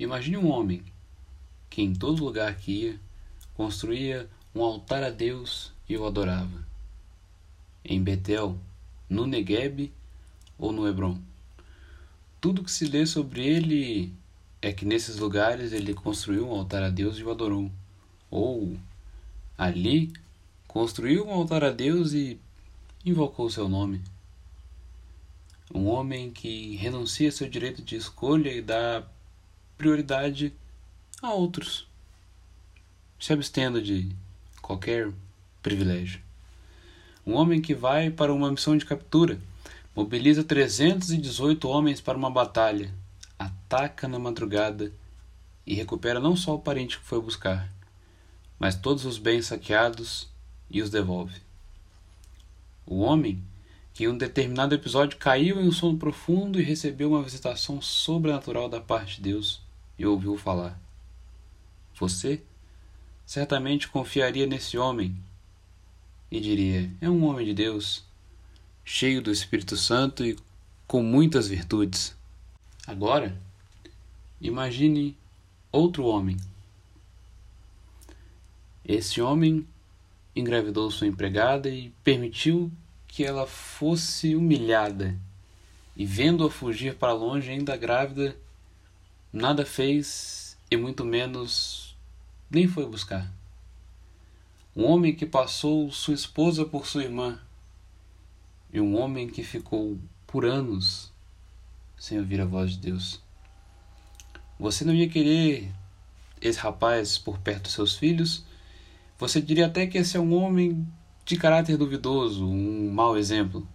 Imagine um homem que em todo lugar que ia construía um altar a Deus e o adorava. Em Betel, no Negueb ou no Hebron. Tudo que se lê sobre ele é que nesses lugares ele construiu um altar a Deus e o adorou. Ou ali construiu um altar a Deus e invocou seu nome. Um homem que renuncia seu direito de escolha e dá prioridade a outros, se abstendo de qualquer privilégio. Um homem que vai para uma missão de captura, mobiliza 318 homens para uma batalha, ataca na madrugada e recupera não só o parente que foi buscar, mas todos os bens saqueados e os devolve. O homem que em um determinado episódio caiu em um sono profundo e recebeu uma visitação sobrenatural da parte de Deus e ouviu falar. Você certamente confiaria nesse homem e diria: é um homem de Deus, cheio do Espírito Santo e com muitas virtudes. Agora, imagine outro homem. Esse homem engravidou sua empregada e permitiu que ela fosse humilhada. E vendo-a fugir para longe, ainda grávida, nada fez e muito menos nem foi buscar. Um homem que passou sua esposa por sua irmã, e um homem que ficou por anos sem ouvir a voz de Deus. Você não ia querer esse rapaz por perto dos seus filhos? Você diria até que esse é um homem de caráter duvidoso, um mau exemplo.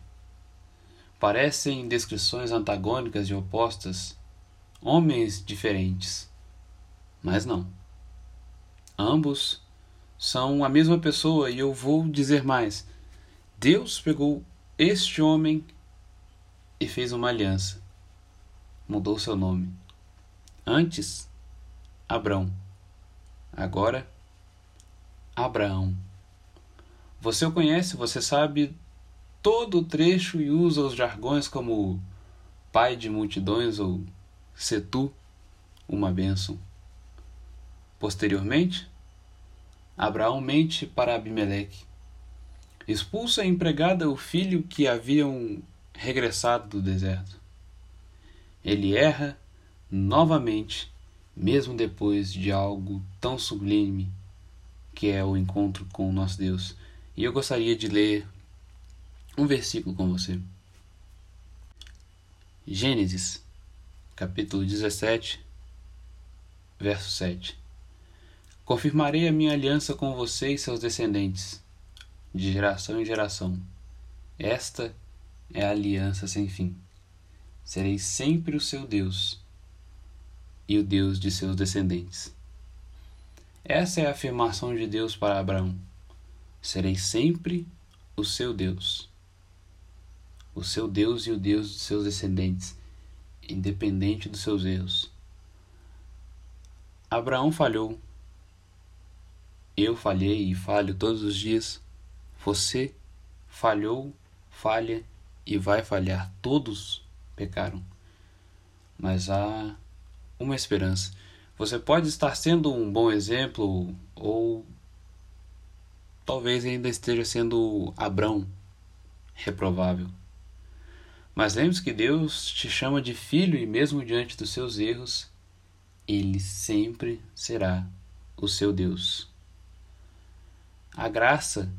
Parecem descrições antagônicas e opostas, homens diferentes. Mas não. Ambos são a mesma pessoa e eu vou dizer mais. Deus pegou este homem e fez uma aliança. Mudou seu nome. Antes, Abrão. Agora, Abraão. Você o conhece, você sabe todo o trecho e usa os jargões como pai de multidões ou setu, uma bênção. Posteriormente, Abraão mente para Abimeleque. Expulsa a empregada o filho que haviam regressado do deserto. Ele erra novamente, mesmo depois de algo tão sublime que é o encontro com o nosso Deus. E eu gostaria de ler um versículo com você. Gênesis, capítulo 17, verso 7. Confirmarei a minha aliança com você e seus descendentes, de geração em geração. Esta é a aliança sem fim. Serei sempre o seu Deus e o Deus de seus descendentes. Essa é a afirmação de Deus para Abraão. Serei sempre o seu Deus. O seu Deus e o Deus de seus descendentes, independente dos seus erros. Abraão falhou eu falhei e falho todos os dias. Você falhou, falha e vai falhar. Todos pecaram. Mas há uma esperança. Você pode estar sendo um bom exemplo ou talvez ainda esteja sendo Abrão, reprovável. Mas lembre-se que Deus te chama de filho e mesmo diante dos seus erros, ele sempre será o seu Deus a graça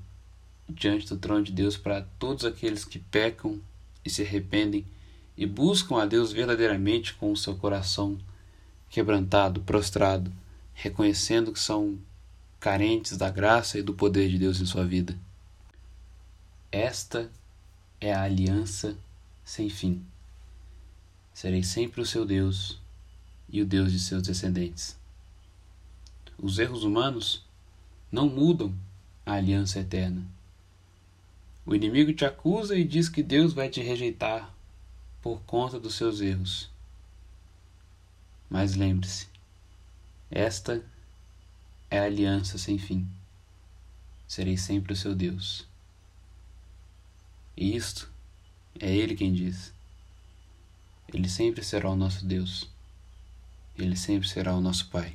diante do trono de Deus para todos aqueles que pecam e se arrependem e buscam a Deus verdadeiramente com o seu coração quebrantado, prostrado, reconhecendo que são carentes da graça e do poder de Deus em sua vida. Esta é a aliança sem fim. Serei sempre o seu Deus e o Deus de seus descendentes. Os erros humanos não mudam a aliança eterna. O inimigo te acusa e diz que Deus vai te rejeitar por conta dos seus erros. Mas lembre-se, esta é a aliança sem fim. Serei sempre o seu Deus. E isto é Ele quem diz. Ele sempre será o nosso Deus. Ele sempre será o nosso Pai.